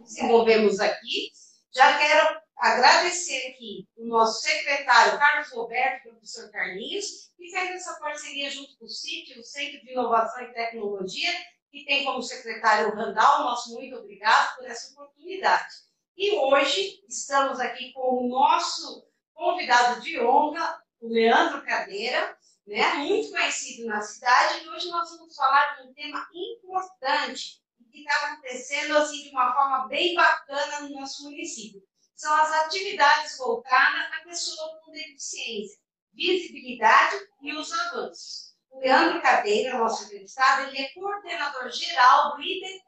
desenvolvemos aqui. Já quero agradecer aqui o nosso secretário Carlos Roberto, professor Carlinhos, que fez essa parceria junto com o CIT, o Centro de Inovação e Tecnologia, que tem como secretário o Randall. Nosso muito obrigado por essa oportunidade. E hoje estamos aqui com o nosso convidado de honra, o Leandro Cadeira, né, muito conhecido na cidade, e hoje nós vamos falar de um tema importante que está acontecendo assim de uma forma bem bacana no nosso município. São as atividades voltadas à pessoa com deficiência, visibilidade e os avanços. O Leandro Cadeira, nosso entrevistado, ele é coordenador geral do IDT,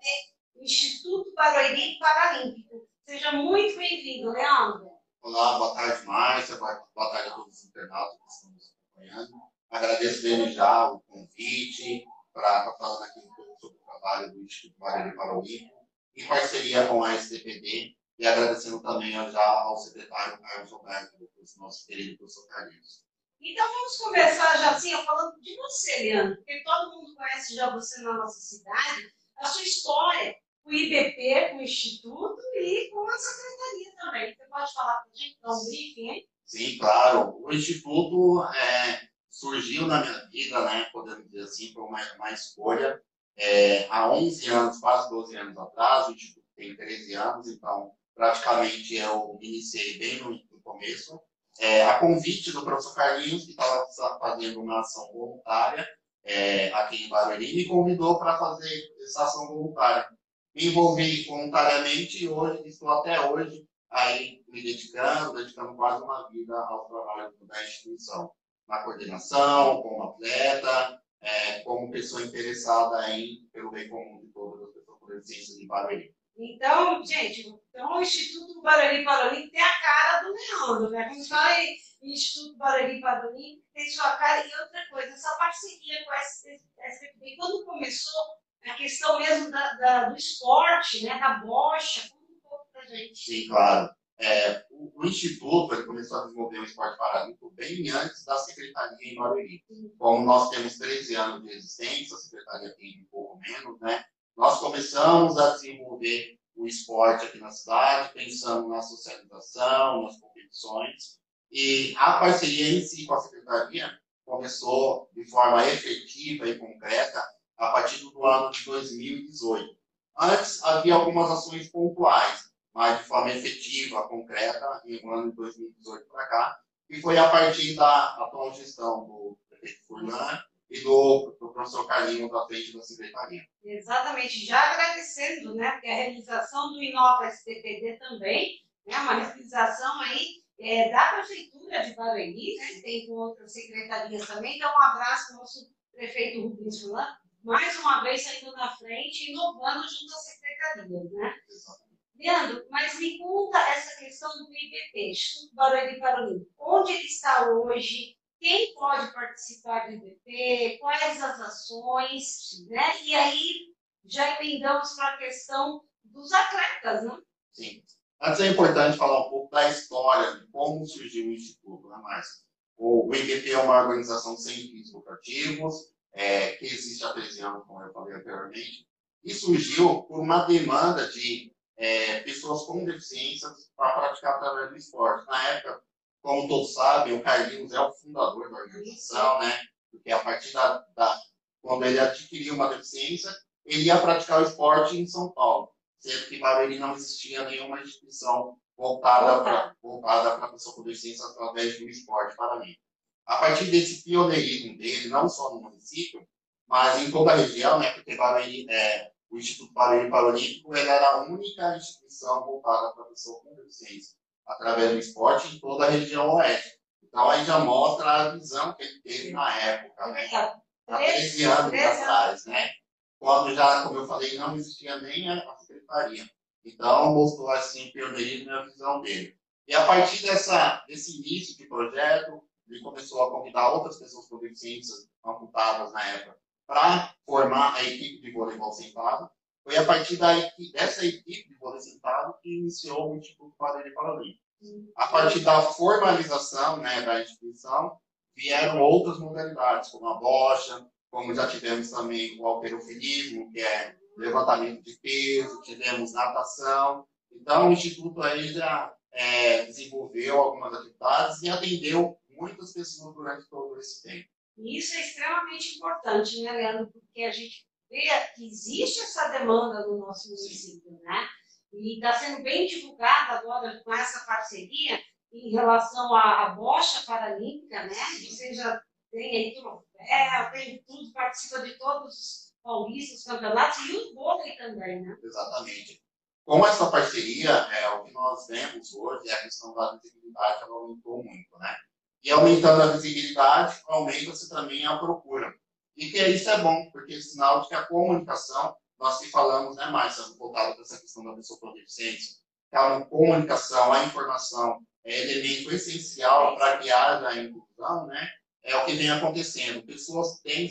Instituto Barueri Paralímpico. Seja muito bem-vindo, Leandro. Olá, boa tarde, Márcia, boa tarde a todos os internautas que estão nos acompanhando. Agradeço desde já o convite para falando aqui um pouco sobre o trabalho do Instituto Barueri Paralímpico, em parceria com a STPD, e agradecendo também já ao secretário Carlos Roberto, nosso querido professor Carlinhos. Então vamos conversar já assim, falando de você, Leandro, porque todo mundo conhece já você na nossa cidade, a sua história com o IBP, com o Instituto e com a Secretaria também. Você pode falar para a gente, dar um briefing, hein? Sim, claro. O Instituto é, surgiu na minha vida, né, podemos dizer assim, foi uma, uma escolha. É, há 11 anos, quase 12 anos atrás, o Instituto tem 13 anos, então praticamente eu iniciei bem no, no começo é, a convite do professor Carlinhos, que estava fazendo uma ação voluntária é, aqui em Barueri, me convidou para fazer essa ação voluntária. Me envolvi voluntariamente e hoje, estou até hoje aí me dedicando, dedicando quase uma vida ao trabalho da instituição, na coordenação, como atleta, é, como pessoa interessada em, pelo bem comum de todas as pessoas com deficiência de Barueri. Então, gente, então o Instituto Barueri Paralímpico tem a cara do Leandro, né? Quando fala em Instituto Barueri Paralímpico, tem sua cara. E outra coisa, essa parceria com a SPB, quando começou a questão mesmo da, da, do esporte, né? Da bocha, conta um pouco pra gente. Sim, claro. É, o, o, Instituto começou a desenvolver o esporte paralímpico bem antes da Secretaria em Barueri. Como nós temos 13 anos de existência, a Secretaria tem um pouco menos, né? Nós começamos a desenvolver o esporte aqui na cidade, pensando na socialização, nas competições, e a parceria em si com a secretaria começou de forma efetiva e concreta a partir do ano de 2018. Antes havia algumas ações pontuais, mas de forma efetiva, concreta, em um ano de 2018 para cá, e foi a partir da atual gestão do prefeito Furlan e do, do professor Carlinho da frente da secretaria. Exatamente, já agradecendo, né, porque a realização do Inova STPD também, né, uma realização aí é, da Prefeitura de Barueri, né, tem com outras secretarias também, então um abraço para o nosso prefeito Rubens Fulan, mais uma vez saindo na frente, inovando junto às secretarias, né? Leandro, mas me conta essa questão do IBP, Instituto Barueri Paralímpico. Onde ele está hoje? quem pode participar do IBP, quais as ações, né? E aí já emendamos para a questão dos atletas, né? Sim. Antes é importante falar um pouco da história, de como surgiu o Instituto, né? O, IBP é uma organização sem fins lucrativos, é, que existe há 13 anos, como eu falei anteriormente, e surgiu por uma demanda de é, pessoas com deficiências para praticar através do esporte. Na época, como todos sabem, o Carlinhos é o fundador da organização, né? Porque a partir da, da quando ele adquiriu uma deficiência, ele ia praticar o esporte em São Paulo, sendo que para ele não existia nenhuma instituição voltada para voltada para a pessoa com deficiência através do esporte para mim. A partir desse pioneirismo dele, não só no município, mas em toda a região, né? Porque Barueri, é, o Instituto Barueri Paralímpico era a única instituição voltada para a pessoa com deficiência através do esporte em toda a região oeste. Então aí já mostra a visão que ele teve na época, né? Há 13 anos atrás, né? Quando já, como eu falei, não existia nem a secretaria. Então mostrou assim pioneirismo na visão dele. E a partir dessa, desse início de projeto, ele começou a convidar outras pessoas com deficiências amputadas na época para formar a equipe de voleibol sentado foi a partir da, dessa equipe de vôlei sentado que iniciou o Instituto Padre Paralímpico. A partir da formalização né, da instituição, vieram outras modalidades, como a bocha, como já tivemos também o alterofilismo, que é levantamento de peso, tivemos natação. Então, o Instituto aí já é, desenvolveu algumas atividades e atendeu muitas pessoas durante todo esse tempo. Isso é extremamente importante, né, Leandro? Porque a gente vê que existe essa demanda no nosso município, né? E está sendo bem divulgada agora com essa parceria em relação à, à bocha paralímpica, né? Você já tem aí troféu, tem tudo, participa de todos os paulistas, campeonatos e o vôlei também, né? Exatamente. Com essa parceria, é, o que nós vemos hoje é a questão da visibilidade, ela aumentou muito, né? E aumentando a visibilidade, aumenta-se também a procura. E que isso é bom, porque é sinal de que a comunicação, nós que falamos, né, mais voltado para essa questão da pessoa com deficiência, que a comunicação, a informação é elemento essencial para haja a inclusão, né? É o que vem acontecendo. Pessoas têm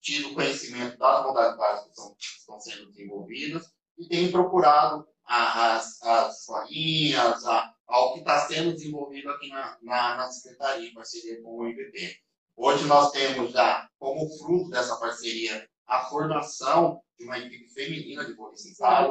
tido conhecimento das modalidades que, são, que estão sendo desenvolvidas e têm procurado as, as escolinhas, a, ao que está sendo desenvolvido aqui na, na, na Secretaria, em parceria com o IBP. Hoje nós temos já, como fruto dessa parceria, a formação de uma equipe feminina de vôlei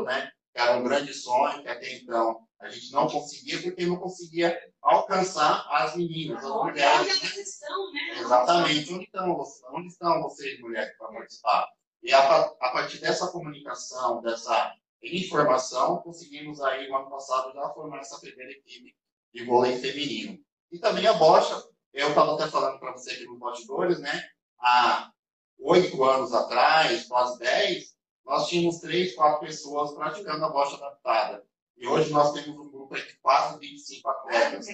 né? Que era um grande sonho, que até então a gente não conseguia porque não conseguia alcançar as meninas, as mulheres. Onde elas estão, né? Exatamente. Onde estão, onde estão vocês, mulheres, para participar? E a, a, partir dessa comunicação, dessa informação, conseguimos aí, no ano passado, já formar essa primeira equipe de vôlei feminino. E também a bocha, eu estava até falando para você aqui nos bastidores, né? Há oito anos atrás, quase dez, nós tínhamos três, quatro pessoas praticando a bocha adaptada. E hoje nós temos um grupo de quase 25 atletas.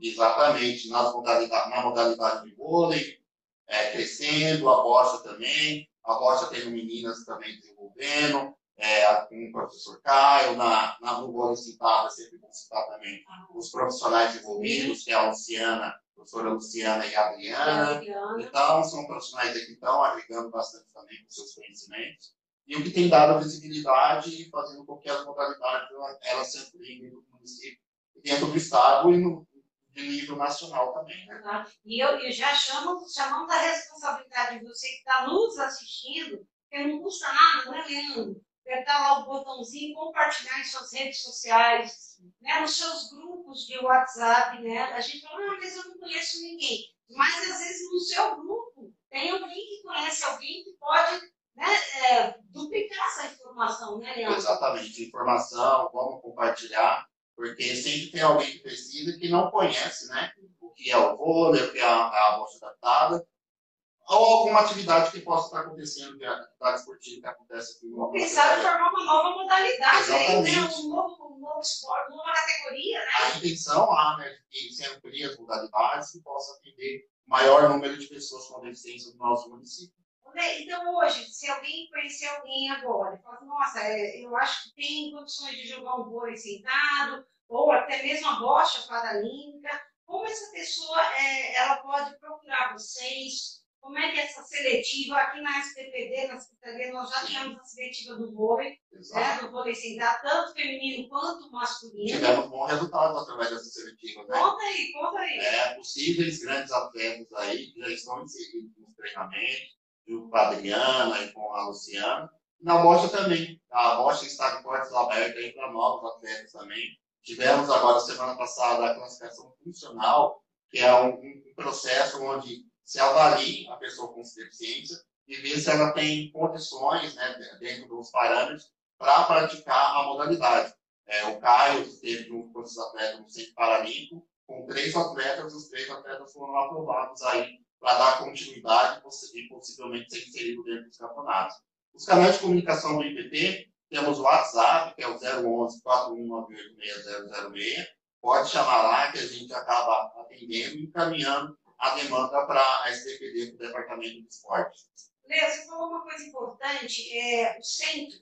Exatamente, nas modalidade, na modalidade de vôlei, é, crescendo, a bocha também. A bocha tem meninas também desenvolvendo, é, com o professor Caio, na, na no vôlei citada, sempre vou citar também os profissionais envolvidos, que é a Luciana, a professora Luciana e a Adriana. Então, são profissionais que estão agregando bastante também com seus conhecimentos e o que tem dado visibilidade e fazendo com que as modalidades elas se ampliem do município, dentro do estado e no de nível nacional também. Né? E eu, eu já chamo, chamando a responsabilidade de você que está nos assistindo, que não custa nada, não é, Leandro? Apertar lá o botãozinho, compartilhar em suas redes sociais, né, nos seus grupos de WhatsApp. Né? A gente fala, ah, mas eu não conheço ninguém. Mas às vezes no seu grupo tem alguém que conhece alguém que pode né, é, duplicar essa informação, né, Leandro? Exatamente, informação, vamos compartilhar, porque sempre tem alguém que precisa que não conhece, né, o que é o vôlei, o que é a, a bolsa adaptada, ou alguma atividade que possa estar acontecendo, que é a atividade esportiva que acontece aqui no Quem sabe formar uma nova modalidade, né? um, novo, um novo esporte, uma nova categoria, né? A intenção lá, né, de se amplie as modalidades que possa atender maior número de pessoas com deficiência no nosso município. Então, hoje, se alguém conhecer alguém agora e falar, nossa, é, eu acho que tem condições de jogar um vôlei sentado, ou até mesmo a bocha paralímpica, como essa pessoa é, ela pode procurar vocês? Como é que essa seletiva, aqui na SPPD, na Secretaria, nós já tivemos a seletiva do vôlei, né, do vôlei sentado, tanto feminino quanto masculino. Tivemos bom resultado através dessa seletiva. Né? Conta aí, conta aí. É, possíveis grandes atletas aí que já estão inseridos nos treinamentos, com a Adriana e com a Luciana. Na Bocha também. A Bocha está de portas abertas para novos atletas também. Tivemos agora, semana passada, a classificação funcional, que é um, um processo onde se avalia a pessoa com deficiência e vê se ela tem condições, né, dentro dos parâmetros, para praticar a modalidade. É, o Caio esteve junto com esses atletas no Centro Paralímpico, com três atletas, os três atletas foram aprovados aí para dar continuidade e possivelmente ser inserido dentro dos campeonatos. Os canais de comunicação do IPT, temos o WhatsApp, que é o 011 4198606. Pode chamar lá que a gente acaba atendendo e encaminhando a demanda para a STPD, para o Departamento de Esporte. Léo, você falou uma coisa importante, é, o centro,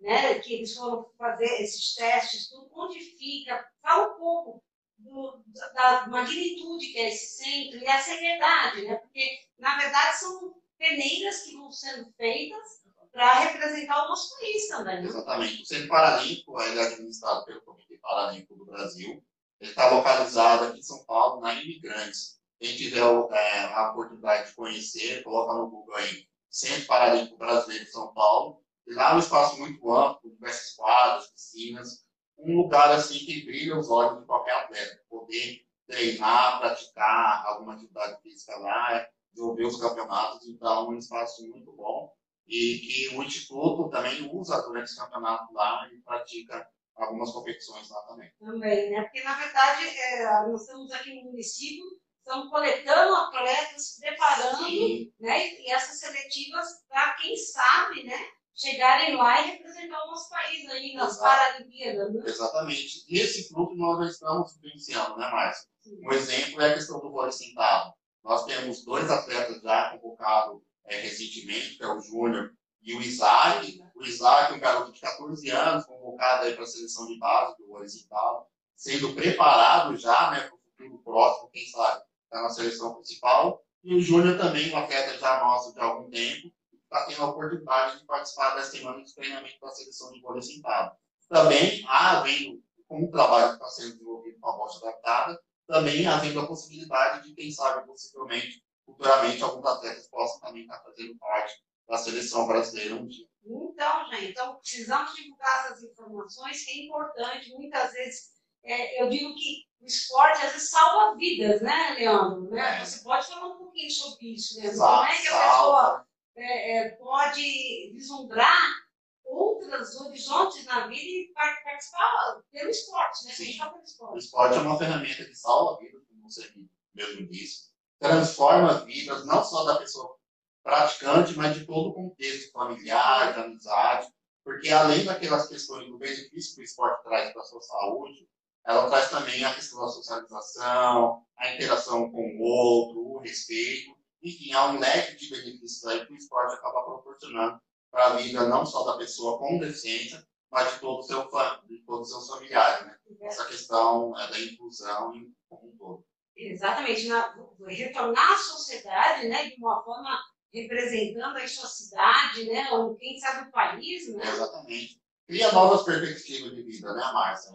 né, que eles foram fazer esses testes, tudo, onde fica? Fala um pouco do, da magnitude que é esse centro e a seriedade, né? Porque, na verdade, são peneiras que vão sendo feitas para representar o nosso país também. Né? Exatamente. O Centro Paralímpico ele é administrado pelo Comitê Paralímpico do Brasil. Ele está localizado aqui em São Paulo, na Imigrantes. Quem tiver é, a oportunidade de conhecer, coloca no Google aí Centro Paralímpico Brasileiro de São Paulo. Lá é um espaço muito amplo, diversas quadras, piscinas, um lugar assim que brilha os olhos de qualquer atleta, poder treinar, praticar alguma atividade física lá, desenvolver os campeonatos, então é um espaço muito bom e que o Instituto também usa durante esse campeonato lá e pratica algumas competições lá também. Também, né? Porque, na verdade, é, nós estamos aqui no município, estamos coletando atletas, preparando, Sim. né? E essas seletivas para, quem sabe, né? Chegarem lá e representar o nosso país aí nas Paralimpíadas, né? Exatamente. E esse grupo nós já estamos vivenciando, né, Márcio? Um exemplo é a questão do vôlei sentado. Nós temos dois atletas já convocados é, recentemente, que é o Júnior e o Isaac. O Isaac, um garoto de 14 anos, convocado para a seleção de base do horizontal, sendo preparado já né, para o futuro próximo, quem sabe, na seleção principal. E o Júnior também, um atleta já nosso de algum tempo, está tendo a oportunidade de participar da semana de treinamento da seleção de vôlei sentado. Também, havendo, com o trabalho está sendo desenvolvido com a bosta adaptada, também havendo a possibilidade de, sabe, possivelmente, futuramente, alguns atletas possam também estar fazendo parte da seleção brasileira um dia. Então, gente, então precisamos divulgar essas informações, que é importante. Muitas vezes, é, eu digo que o esporte às vezes salva vidas, né, Leandro? Né? Você pode falar um pouquinho sobre isso, né? Como é que a pessoa é, é, pode vislumbrar outros horizontes na vida e participar pelo esporte, né? Sim. Pelo esporte. O esporte é uma ferramenta que salva vidas, como você mesmo disse. Transforma vidas, não só da pessoa praticante, mas de todo o contexto familiar, de amizade, porque além daquelas questões do benefício que o esporte traz para a sua saúde, ela traz também a questão da socialização, a interação com o outro, o respeito, enfim, há um leque de benefícios aí que o esporte acaba proporcionando para a vida não só da pessoa com deficiência, mas de todo o seu de todos os seus familiares, né? Essa questão é da inclusão como um todo. Exatamente, na, retornar à sociedade, né, de uma forma representando a sua cidade, né? Ou quem sabe o país, né? Exatamente. Cria novas perspectivas de vida, né, Márcia?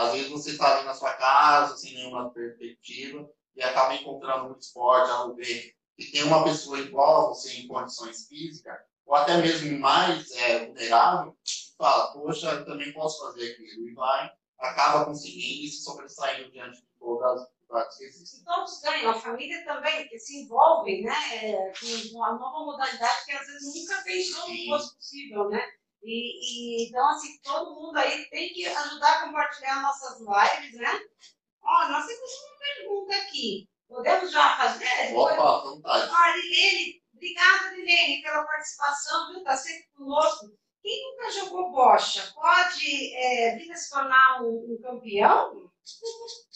Às vezes você está ali na sua casa, sem nenhuma perspectiva, e acaba encontrando um esporte, algo ver que tem uma pessoa igual a você em condições físicas, ou até mesmo mais é, vulnerável, fala, poxa, eu também posso fazer aquilo, e vai, acaba conseguindo e se sobressaindo diante de todas as que existem. Todos ganham, a família também, que se envolvem né, é, com uma nova modalidade que às vezes nunca pensou que fosse possível, né? E, e, então, assim, todo mundo aí tem que ajudar a compartilhar nossas lives, né? Ó, nós temos uma pergunta aqui. Podemos já fazer? Opa, vontade. Ah, Lilene, obrigada, Lilene, pela participação, viu? Está sempre conosco. Quem nunca jogou bocha pode é, vir a se tornar um, um campeão?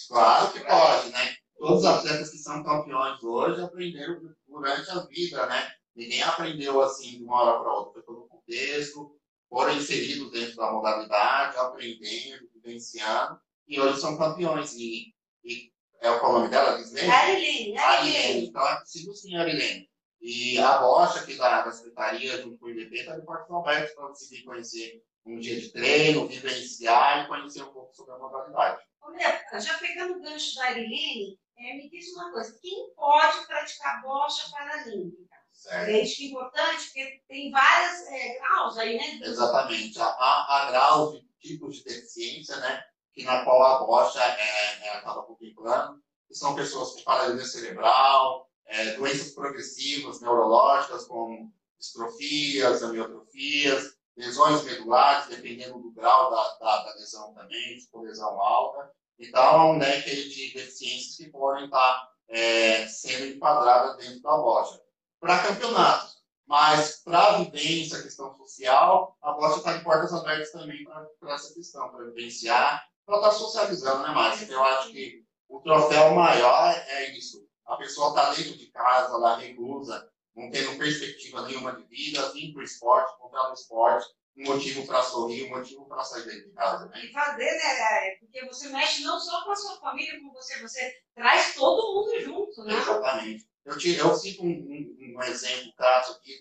Claro que pode, né? Todos os atletas que são campeões hoje aprenderam durante a vida, né? Ninguém aprendeu assim de uma hora para outra, foi todo o contexto, foram inseridos dentro da modalidade, aprendendo, vivenciando, e hoje são campeões. E, e é o nome dela? Gislene? Arilene. Arilene. Então é possível sim, Arilene. E a Bocha aqui da, da Secretaria, junto com o está de portas abertas para vir conhecer um dia de treino, vivenciar e conhecer um pouco sobre a modalidade. Olha, já pegando o gancho da Arilene, é, me diz uma coisa, quem pode praticar bocha paralímpica? É isso que é importante, porque tem várias é, graus aí, né? Exatamente. Há, há graus de tipos de deficiência, né? Que na qual a bocha é, é, acaba contemplando, que são pessoas com paralisia cerebral, é, doenças progressivas neurológicas, como distrofias, amiotrofias, lesões medulares, dependendo do grau da, da, da lesão também, for lesão alta. Então, há um leque de deficiências que podem estar é, sendo enquadradas dentro da loja. Para campeonatos, mas para a vivência, a questão social, a bocha está em portas abertas também para essa questão, para vivenciar, para estar tá socializando, né, Márcia? Eu acho que o troféu maior é isso. A pessoa está dentro de casa, lá reclusa, não tendo perspectiva nenhuma de vida, vir para o esporte, comprar no esporte, um motivo para sorrir, um motivo para sair de casa. Né? E fazer, né? Porque você mexe não só com a sua família, com você, você traz todo mundo junto, né? Exatamente. Eu, te, eu cito um, um, um exemplo caso aqui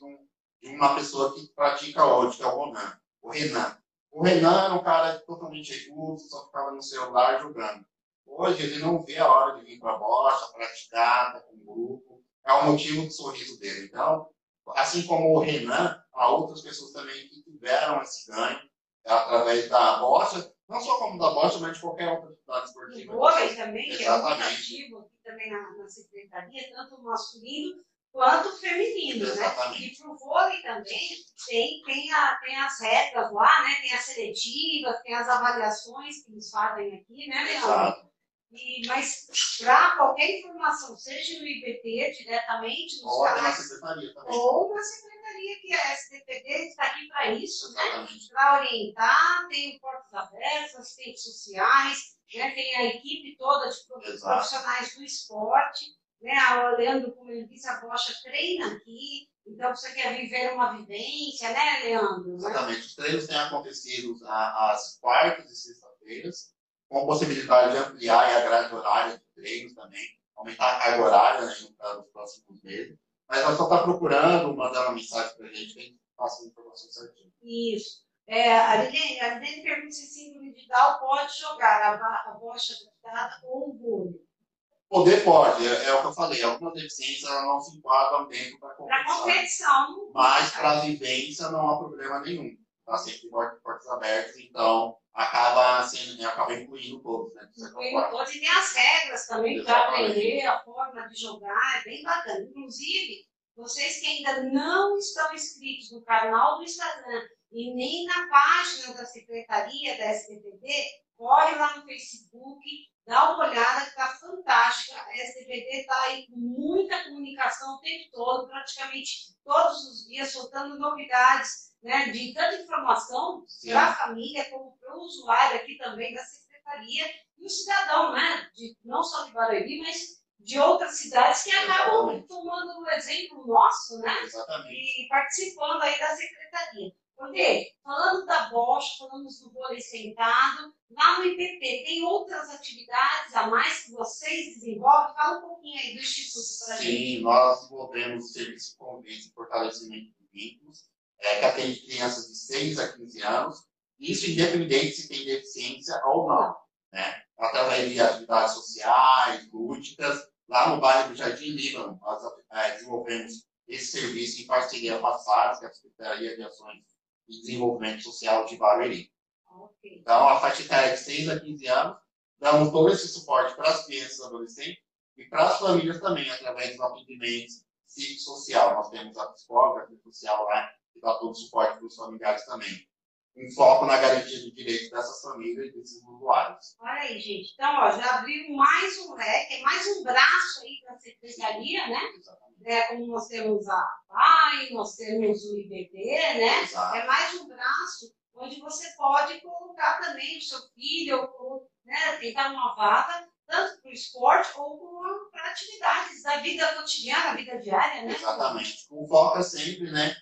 de, uma pessoa que pratica hoje, que é o Ronan. O Renan. O Renan era um cara totalmente recluso, só ficava no celular jogando. Hoje ele não vê a hora de vir para a bocha, praticar, tá com um grupo. É o motivo do sorriso dele. Então, assim como o Renan, a outras pessoas também que tiveram esse ganho através da bocha, não só como da bocha, mas de qualquer outra atividade esportiva. O vôlei também, que é muito ativo aqui também na, na secretaria, tanto masculino quanto feminino, Exatamente. né? E para o vôlei também tem, tem, a, tem as regras lá, né? Tem as seletivas, tem as avaliações que eles fazem aqui, né, Leandro? Exato. E, mas para qualquer informação, seja no IBT diretamente, nos ou canais, na secretaria também. ou na secretaria, que a SDPD está aqui para isso, né? Para orientar, tem portas abertas, tem sociais, né? tem a equipe toda de profissionais do esporte. Né? A Leandro, como ele disse, a Bocha treina aqui. Então, você quer viver uma vivência, né, Leandro? Exatamente. Os treinos têm acontecido às quartas e sextas-feiras com possibilidade de ampliar a grade horária de treinos também, aumentar a carga horária né, nos próximos meses. Mas nós só está procurando, mandando uma mensagem para a gente, que a gente passa a informação certinha. Isso. É, a Liliane pergunta se síndrome de Down pode jogar a, a bocha adaptada ou o vôlei. Poder pode, é, é, o que eu falei, algumas deficiências não se enquadram dentro da competição. Para competição. Mas para a vivência não há problema nenhum. Está sempre portas abertas, então acaba, sendo, acaba incluindo todos, né? Incluindo todos, e tem as regras também para aprender, a forma de jogar, é bem bacana. Inclusive, vocês que ainda não estão inscritos no canal do Instagram e nem na página da Secretaria da SBTD, corre lá no Facebook, dá uma olhada que está fantástica. A SBTD está aí com muita comunicação o tempo todo, praticamente todos os dias, soltando novidades né, de tanta informação para a família como para o usuário aqui também da secretaria e o cidadão, né, de, não só de Barueri, mas de outras cidades que acabam tomando o exemplo nosso, né, Exatamente. e participando aí da secretaria. Porque, falando da Bosch, falamos do vôlei sentado, lá no IPP tem outras atividades a mais que vocês desenvolvem? Fala um pouquinho aí do Instituto para a gente. Sim, nós desenvolvemos o serviço de convêncio e fortalecimento de vínculos, é, que atende crianças de 6 a 15 anos, isso independente se tem deficiência ou não. Né? Através de atividades sociais, lúdicas, lá no bairro do Jardim Líbano, nós é, desenvolvemos esse serviço em parceria com a SARS, que é a Secretaria de Ações de Desenvolvimento Social de Barueri. Okay. Então, a faixa etária de 6 a 15 anos, damos todo esse suporte para as crianças e adolescentes e para as famílias também, através dos atendimentos psicossocial. Nós temos a psicóloga, a social lá, que dá todo o suporte para os familiares também. Um foco na garantia do direito dessas famílias e desses usuários. Olha aí, gente. Então, ó, já abriu mais um leque, mais um braço aí para a secretaria, né? Exatamente. É, como nós temos a PAI, nós temos o IBT, né? Exato. É mais um braço onde você pode colocar também o seu filho, ou né, tentar uma vaga, tanto para o esporte ou para atividades da vida cotidiana, da vida diária, né? Exatamente. O foco é sempre, né?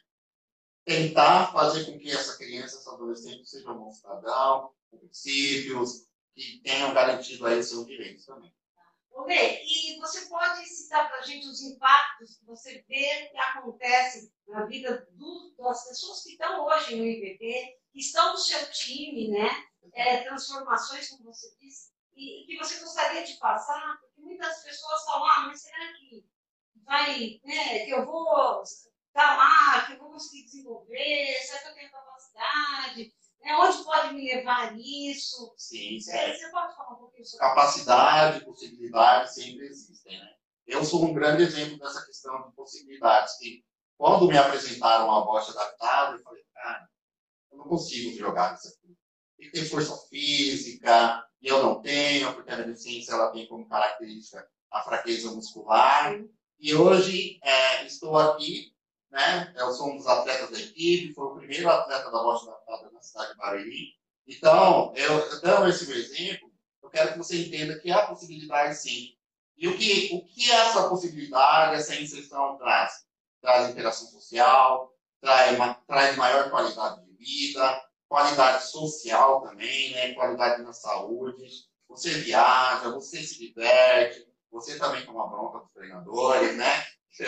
Tentar fazer com que essa criança, essa adolescente seja um bom cidadão, com princípios, que tenham garantido aí seus direitos também. Lê, e você pode citar para a gente os impactos que você vê que acontecem na vida do, das pessoas que estão hoje no IBT, que estão no seu time, né? É, transformações, como você disse, e, e, que você gostaria de passar, porque muitas pessoas falam, ah, mas será que vai, né, que eu vou tá lá, que eu vou conseguir desenvolver, será que eu tenho capacidade? Né? Onde pode me levar isso? Sim. É, você pode falar um pouquinho sobre Capacidade, possibilidade sempre existem, né? Eu sou um grande exemplo dessa questão de possibilidades, que quando me apresentaram a bocha adaptada, eu falei, cara, eu não consigo jogar isso aqui. Tem que ter força física, e eu não tenho, porque a deficiência ela tem como característica a fraqueza muscular. E hoje é, estou aqui né? Eu sou um dos atletas da equipe, foi o primeiro atleta da Rocha da na cidade de Barueri. Então, eu, dando esse exemplo, eu quero que você entenda que há possibilidade sim. E o que, o que essa possibilidade, essa inserção traz? Traz interação social, traz, traz maior qualidade de vida, qualidade social também, né? qualidade na saúde. Você viaja, você se diverte, você também toma bronca dos treinadores, né? Que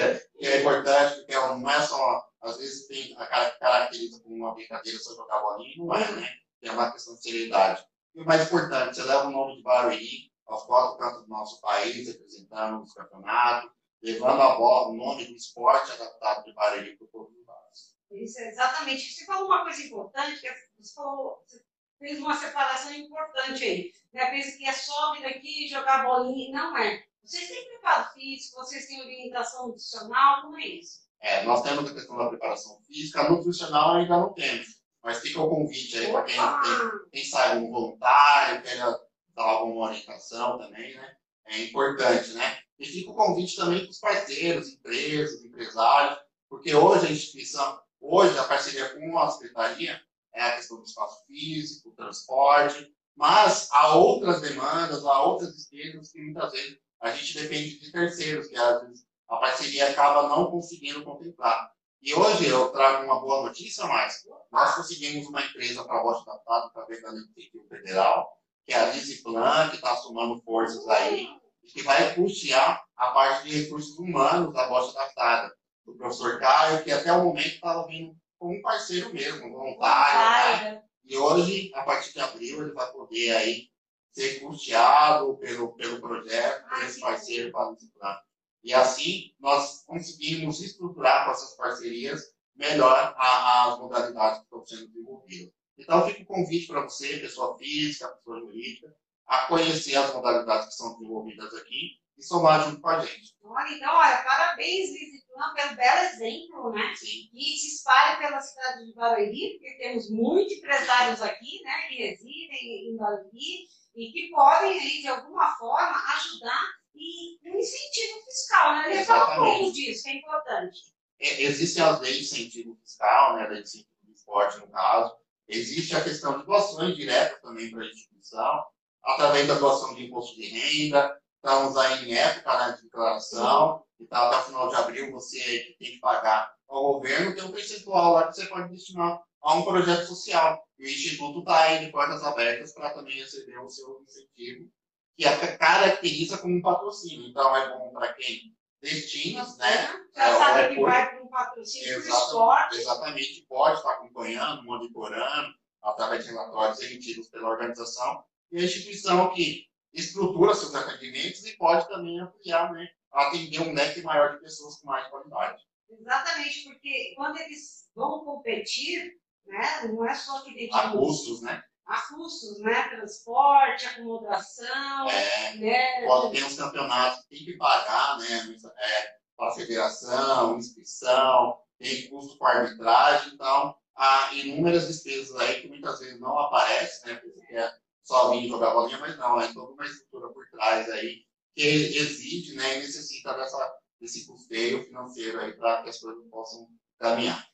é importante, porque não é só, às vezes tem a caracteriza como uma brincadeira só jogar bolinha, não é, né? É uma questão de seriedade. E o mais importante, você leva o nome de Barueri aos quatro cantos do nosso país, representando os campeonatos, levando a bola, o nome do esporte adaptado de Barueri para o povo do Vasco. Isso é exatamente. Você falou uma coisa importante, que falou, você fez uma separação importante aí. Né? Pensa que é só vir aqui e jogar bolinha. Não é. Vocês têm preparo físico, vocês têm orientação nutricional, como é isso? É, nós temos a questão da preparação física, nutricional ainda não temos. Mas fica o convite aí para quem, quem, quem sai um voluntário, quer dar alguma orientação também, né? É importante, né? E fica o convite também para os parceiros, empresas, empresários, porque hoje a instituição, hoje a parceria com a secretaria é a questão do espaço físico, transporte, mas há outras demandas, há outras despesas que muitas vezes a gente depende de terceiros, que às vezes a parceria acaba não conseguindo contemplar. E hoje eu trago uma boa notícia, mas nós conseguimos uma empresa para voz adaptado através da Lei Federal, que é a Lisiplan, que está somando forças aí, e que vai custear a parte de recursos humanos da Bosta Adaptada, do professor Caio, que até o momento estava vindo como um parceiro mesmo, voluntário. Né? E hoje, a partir de abril, ele vai poder aí ser custeado pelo, pelo projeto, por esse parceiro para. E assim, nós conseguimos estruturar com essas parcerias melhor a, as modalidades que estão sendo desenvolvidas. Então, fica o convite para você, pessoa física, pessoa jurídica, a conhecer as modalidades que são desenvolvidas aqui e somar junto com a gente. Olha, então, olha, parabéns, Visitão, pelo belo exemplo, né? Sim. E se espalhe pela cidade de Barueri, porque temos muitos empresários aqui, né, que residem em Barueri e que podem, aí, de alguma forma, ajudar e um incentivo fiscal, né? Ele fala um pouco disso, que é importante. É, existem as leis de incentivo fiscal, né? A lei de incentivo do esporte, no caso. Existe a questão de doações diretas também para a instituição, através da doação de imposto de renda. Estamos aí em época né, de declaração, então até o final de abril você que tem que pagar ao governo, tem um percentual lá que você pode destinar a um projeto social. E o Instituto está aí de portas abertas para também receber o seu incentivo que a caracteriza como um patrocínio. Então, é bom para quem destina, né? Já é, sabe é que vai para um patrocínio exatamente, exatamente, pode estar acompanhando, monitorando, através de relatórios emitidos pela organização, e a instituição que estrutura seus atendimentos e pode também ampliar, né? Atender um leque maior de pessoas com mais qualidade. Exatamente, porque quando eles vão competir, né, não é só que A custos, né? a custos, né? Transporte, acomodação, é, né? Pode ter uns campeonatos que tem que pagar, né? É, para a federação, inscrição, tem custo com arbitragem, então há inúmeras despesas aí que muitas vezes não aparecem, né? Porque quer só vir jogar bolinha, mas não, é toda uma estrutura por trás aí que exige, né? E necessita dessa, desse custeio financeiro aí para que as coisas possam caminhar.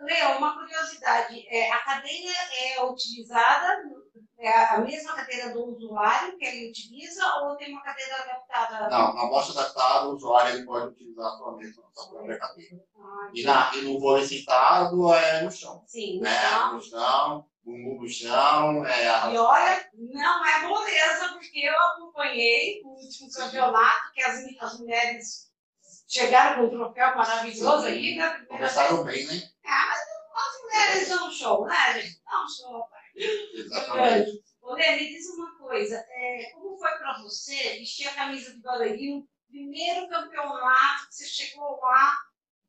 Leo, uma curiosidade, é, a cadeira é utilizada, é a mesma cadeira do usuário que ele utiliza ou tem uma cadeira adaptada? Não, na bosta adaptada o usuário ele pode utilizar a sua mesma, a sua própria cadeira. Ah, e, na, e no vôlei sentado é no chão. Sim, no né? chão. No chão, bumbum no chão. É E olha, não é moleza, porque eu acompanhei o último campeonato que as, as mulheres chegaram com um troféu maravilhoso aí, né? Começaram bem, né? Ah, mas as mulheres dão show, né, gente? Dão show. Exatamente. Olê, me diz uma coisa, é, como foi para você vestir a camisa de Barueri no primeiro campeonato que você chegou lá,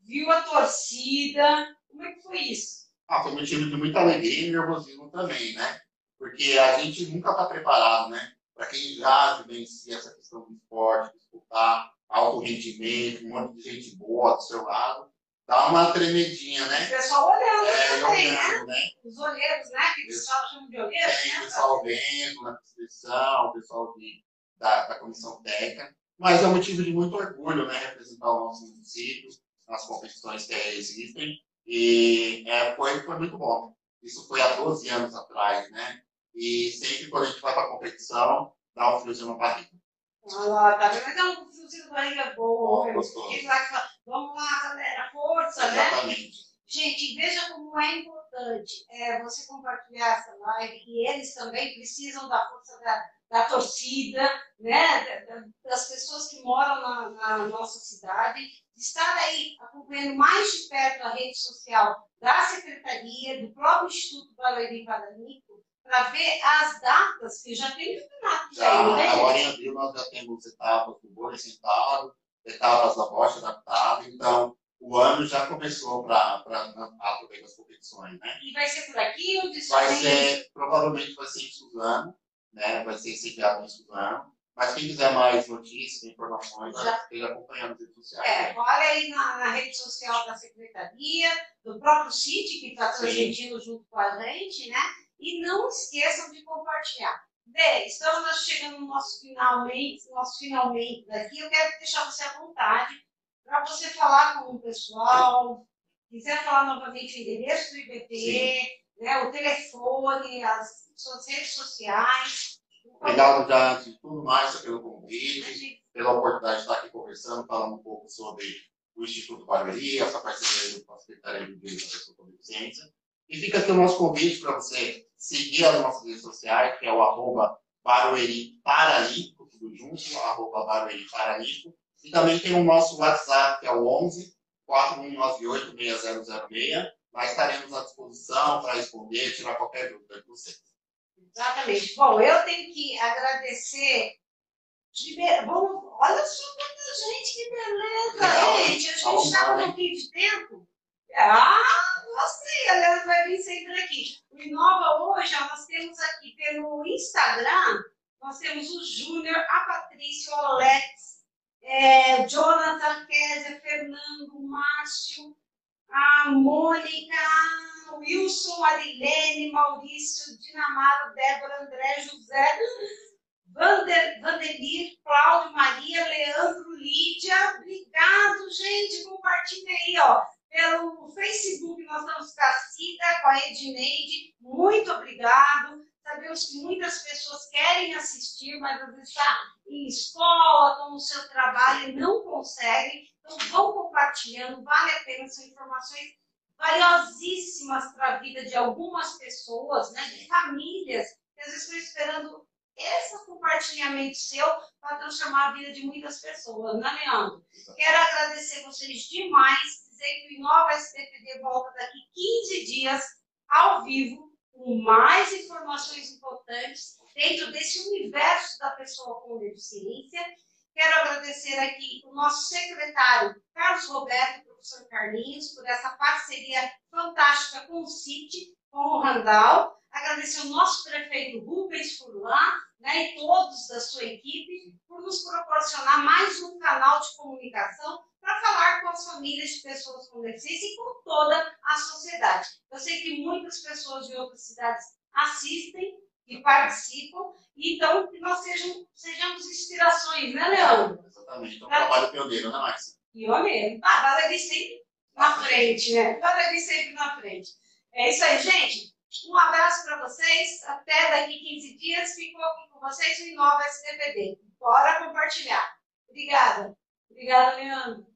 viu a torcida, como é que foi isso? Ah, foi motivo de muita alegria e nervosismo também, né? Porque a gente nunca está preparado, né? Para quem já vivencia essa questão do esporte, disputar alto rendimento, um monte de gente boa do seu lado, dá uma tremedinha, né? O pessoal olhando é, também, olhando, né? né? Os olheiros, né? Que o pessoal chama de olheiros, Tem né? o pessoal vendo na inscrição, o pessoal de, da, da comissão técnica, mas é um motivo de muito orgulho, né? Representar o nosso município nas competições que existem, e é, foi, foi muito bom. Isso foi há 12 anos atrás, né? E sempre quando a gente vai para a competição, dá um friozinho na barriga. Olha lá, tá vendo? Mas é um friozinho na barriga bom. Gostoso. Vamos lá, galera, força, né? Gente, veja como é importante é, você compartilhar essa live e eles também precisam da força da, da torcida, né? das pessoas que moram na, na, nossa cidade, estar aí acompanhando mais de perto a rede social da Secretaria, do próprio Instituto Barueri Paranico, para ver as datas, que já tem campeonato. Já, já né? Agora em abril nós já temos etapas do vôlei sentado, etapas da bocha adaptada. Então, o ano já começou para aproveitar as competições, né? E vai ser por aqui ou de Vai ser, provavelmente vai ser em Suzano, né? Vai ser sediado em Suzano. Mas quem quiser mais notícias, informações, já esteja acompanhando as redes sociais. É, né? olha aí na, na, rede social da Secretaria, do próprio CIT, que está transmitindo junto com a gente, né? E não esqueçam de compartilhar. Bem, estamos chegando no nosso finalmente, nosso finalmente daqui. Eu quero deixar você à vontade para você falar com o pessoal, quiser falar novamente o endereço do IBP, né, o telefone, as suas redes sociais. Obrigado, já, antes de tudo mais, pelo convite, pela oportunidade de estar aqui conversando, falando um pouco sobre o Instituto Barueri, essa parceria com a Secretaria de Direito da Pessoa com Deficiência. E fica aqui o nosso convite para você seguir as nossas redes sociais, que é o arroba Barueri Paralico, tudo junto, arroba Barueri Paralico. E também tem o nosso WhatsApp, que é o 11 4198 6006. Nós estaremos à disposição para responder, tirar qualquer dúvida de vocês. Exatamente. Bom, eu tenho que agradecer. Bom, olha só quanta gente, que beleza, gente. A gente está com um pouquinho de tempo. Ah, gostei, a Leandro vai vir sempre aqui. O Inova hoje, nós temos aqui pelo Instagram, nós temos o Júnior, a Patrícia, o Alex, é, Jonathan, Kézia, Fernando, Márcio, a Mônica, Wilson, Arilene, Maurício, Dinamaro, Débora, André, José, Vander, Vandelir, Cláudio, Maria, Leandro, Lídia. Obrigado, gente. Compartilha aí, ó. Pelo Facebook, nós estamos com a Cida, com a Edneide. Muito obrigado. Sabemos que muitas pessoas querem assistir, mas às vezes está em escola, estão no seu trabalho e não conseguem. Então, vão compartilhando, vale a pena, são informações valiosíssimas para a vida de algumas pessoas, né, de famílias, que às vezes estão esperando esse compartilhamento seu para transformar a vida de muitas pessoas, né, Leandro? Quero agradecer vocês demais, dizer que o Inova STPD volta daqui 15 dias, ao vivo, com mais informações importantes dentro desse universo da pessoa com deficiência. Quero agradecer aqui o nosso secretário Carlos Roberto, professor Carlinhos, por essa parceria fantástica com o CIT, com o Randall. Agradecer o nosso prefeito Rubens Furlan né, e todos da sua equipe por nos proporcionar mais um canal de comunicação para falar com as famílias de pessoas com deficiência e com toda a sociedade. Eu sei que muitas pessoas de outras cidades assistem e participam, então que nós sejam, sejamos inspirações, né, Leandro? Exatamente, então, trabalho pioneiro, né, Márcia? Pioneiro. Ah, Valerie sempre na frente, né? Valerie sempre na frente. É isso aí, gente. Um abraço para vocês. Até daqui 15 dias. Fico aqui com vocês no Inova STPD. Bora compartilhar. Obrigada. Obrigada, Leandro.